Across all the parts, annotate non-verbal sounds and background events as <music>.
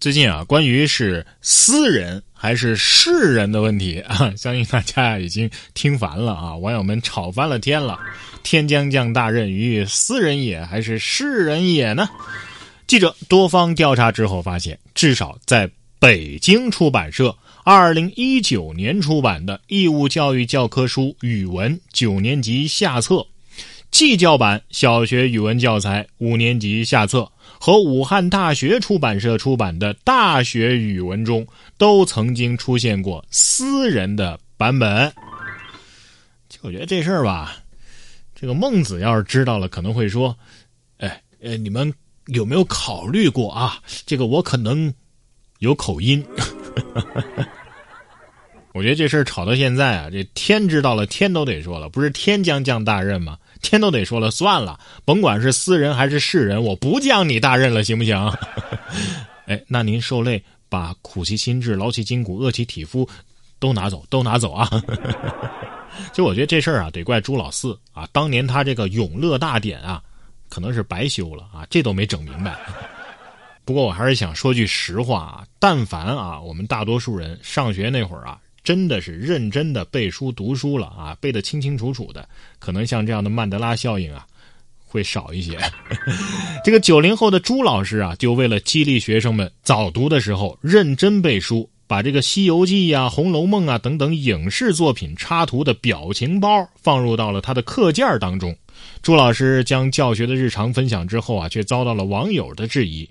最近啊，关于是私人还是世人的问题 <laughs> 啊，相信大家已经听烦了啊，网友们吵翻了天了。天将降大任于斯人也，还是世人也呢？记者多方调查之后发现，至少在北京出版社二零一九年出版的义务教育教科书语文九年级下册。技教版小学语文教材五年级下册和武汉大学出版社出版的大学语文中，都曾经出现过私人的版本。就我觉得这事儿吧，这个孟子要是知道了，可能会说：“哎，呃，你们有没有考虑过啊？这个我可能有口音。<laughs> ”我觉得这事儿吵到现在啊，这天知道了，天都得说了，不是天将降大任吗？天都得说了算了，甭管是私人还是世人，我不降你大任了，行不行？<laughs> 哎，那您受累，把苦其心志，劳其筋骨，饿其体肤，都拿走，都拿走啊！<laughs> 就我觉得这事儿啊，得怪朱老四啊，当年他这个永乐大典啊，可能是白修了啊，这都没整明白。不过我还是想说句实话啊，但凡啊，我们大多数人上学那会儿啊。真的是认真的背书读书了啊，背得清清楚楚的，可能像这样的曼德拉效应啊，会少一些。<laughs> 这个九零后的朱老师啊，就为了激励学生们早读的时候认真背书，把这个《西游记》呀、《红楼梦》啊等等影视作品插图的表情包放入到了他的课件当中。朱老师将教学的日常分享之后啊，却遭到了网友的质疑。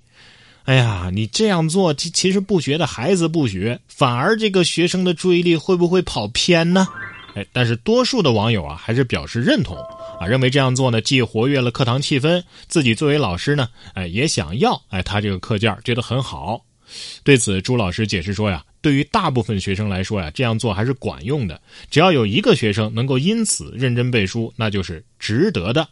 哎呀，你这样做，其其实不学的孩子不学，反而这个学生的注意力会不会跑偏呢？哎，但是多数的网友啊，还是表示认同啊，认为这样做呢，既活跃了课堂气氛，自己作为老师呢，哎，也想要哎他这个课件觉得很好。对此，朱老师解释说呀，对于大部分学生来说呀，这样做还是管用的，只要有一个学生能够因此认真背书，那就是值得的。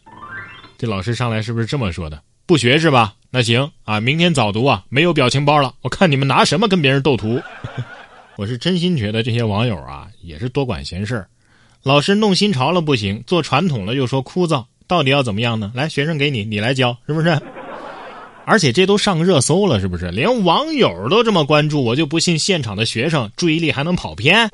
这老师上来是不是这么说的？不学是吧？那行啊，明天早读啊，没有表情包了。我看你们拿什么跟别人斗图？<laughs> 我是真心觉得这些网友啊，也是多管闲事儿。老师弄新潮了不行，做传统了又说枯燥，到底要怎么样呢？来，学生给你，你来教，是不是？而且这都上热搜了，是不是？连网友都这么关注，我就不信现场的学生注意力还能跑偏。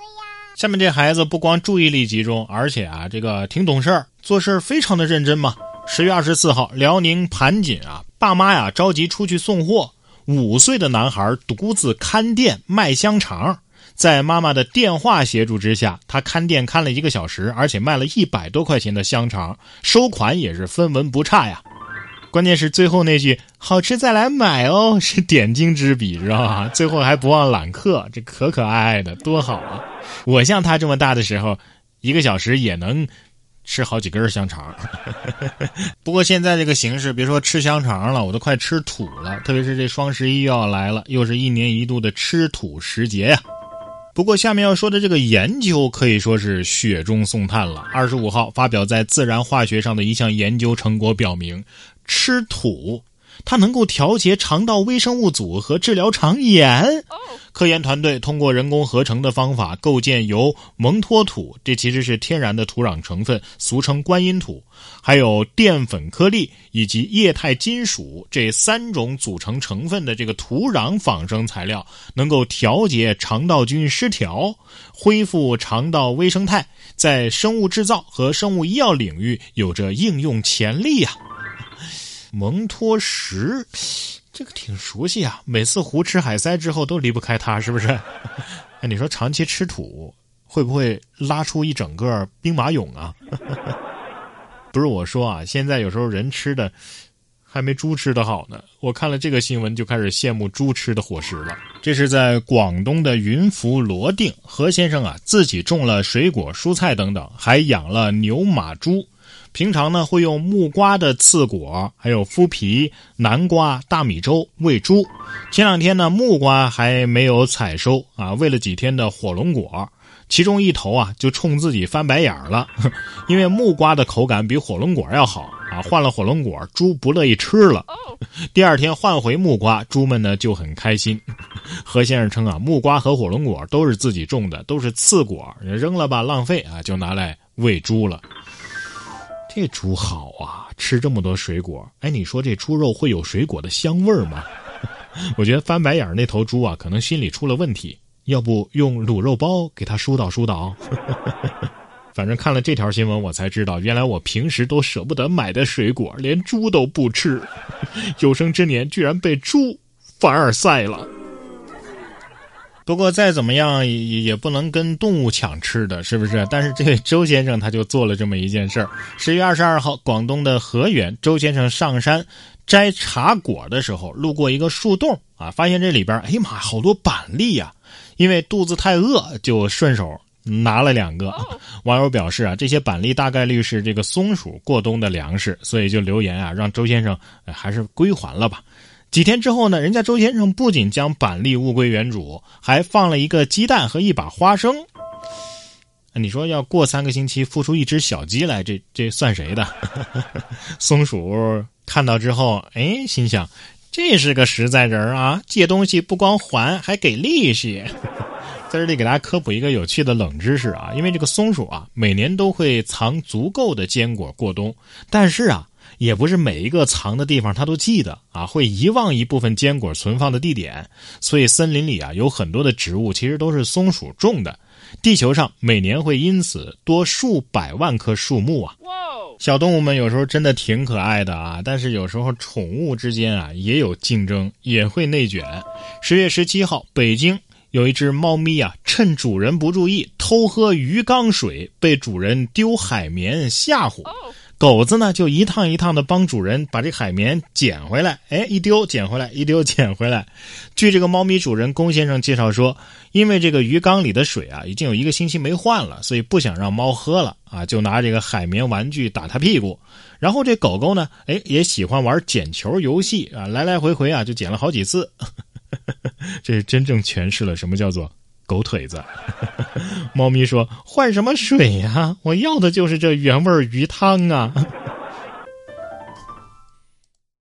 下面这孩子不光注意力集中，而且啊，这个挺懂事儿，做事非常的认真嘛。十月二十四号，辽宁盘锦啊。爸妈呀，着急出去送货。五岁的男孩独自看店卖香肠，在妈妈的电话协助之下，他看店看了一个小时，而且卖了一百多块钱的香肠，收款也是分文不差呀。关键是最后那句“好吃再来买哦”是点睛之笔，知道吧？最后还不忘揽客，这可可爱爱的，多好啊！我像他这么大的时候，一个小时也能。吃好几根香肠，<laughs> 不过现在这个形势，别说吃香肠了，我都快吃土了。特别是这双十一又要来了，又是一年一度的吃土时节呀。不过下面要说的这个研究可以说是雪中送炭了。二十五号发表在《自然化学》上的一项研究成果表明，吃土。它能够调节肠道微生物组和治疗肠炎。科研团队通过人工合成的方法构建由蒙脱土，这其实是天然的土壤成分，俗称观音土，还有淀粉颗粒以及液态金属这三种组成成分的这个土壤仿生材料，能够调节肠道菌失调，恢复肠道微生态，在生物制造和生物医药领域有着应用潜力呀。蒙脱石，这个挺熟悉啊！每次胡吃海塞之后都离不开它，是不是？<laughs> 哎，你说长期吃土会不会拉出一整个兵马俑啊？<laughs> 不是我说啊，现在有时候人吃的还没猪吃的好呢。我看了这个新闻就开始羡慕猪吃的伙食了。这是在广东的云浮罗定，何先生啊自己种了水果、蔬菜等等，还养了牛、马、猪。平常呢，会用木瓜的刺果，还有麸皮、南瓜、大米粥喂猪。前两天呢，木瓜还没有采收啊，喂了几天的火龙果，其中一头啊就冲自己翻白眼了，<laughs> 因为木瓜的口感比火龙果要好啊。换了火龙果，猪不乐意吃了。第二天换回木瓜，猪们呢就很开心。<laughs> 何先生称啊，木瓜和火龙果都是自己种的，都是刺果，扔了吧浪费啊，就拿来喂猪了。这猪好啊，吃这么多水果。哎，你说这猪肉会有水果的香味吗？<laughs> 我觉得翻白眼那头猪啊，可能心里出了问题，要不用卤肉包给它疏导疏导。<laughs> 反正看了这条新闻，我才知道，原来我平时都舍不得买的水果，连猪都不吃，有生之年居然被猪凡尔赛了。不过再怎么样也也不能跟动物抢吃的，是不是？但是这位周先生他就做了这么一件事儿。十月二十二号，广东的河源，周先生上山摘茶果的时候，路过一个树洞啊，发现这里边，哎呀妈，好多板栗呀！因为肚子太饿，就顺手拿了两个。网友表示啊，这些板栗大概率是这个松鼠过冬的粮食，所以就留言啊，让周先生还是归还了吧。几天之后呢，人家周先生不仅将板栗物归原主，还放了一个鸡蛋和一把花生。你说要过三个星期孵出一只小鸡来，这这算谁的？<laughs> 松鼠看到之后，哎，心想这是个实在人啊，借东西不光还，还给利息。<laughs> 在这里给大家科普一个有趣的冷知识啊，因为这个松鼠啊，每年都会藏足够的坚果过冬，但是啊。也不是每一个藏的地方他都记得啊，会遗忘一部分坚果存放的地点，所以森林里啊有很多的植物其实都是松鼠种的。地球上每年会因此多数百万棵树木啊。小动物们有时候真的挺可爱的啊，但是有时候宠物之间啊也有竞争，也会内卷。十月十七号，北京有一只猫咪啊，趁主人不注意偷喝鱼缸水，被主人丢海绵吓唬。狗子呢，就一趟一趟的帮主人把这海绵捡回来，哎，一丢捡回来，一丢捡回来。据这个猫咪主人龚先生介绍说，因为这个鱼缸里的水啊，已经有一个星期没换了，所以不想让猫喝了啊，就拿这个海绵玩具打它屁股。然后这狗狗呢，哎，也喜欢玩捡球游戏啊，来来回回啊，就捡了好几次。这是真正诠释了什么叫做。狗腿子，<laughs> 猫咪说：“换什么水呀？我要的就是这原味鱼汤啊！”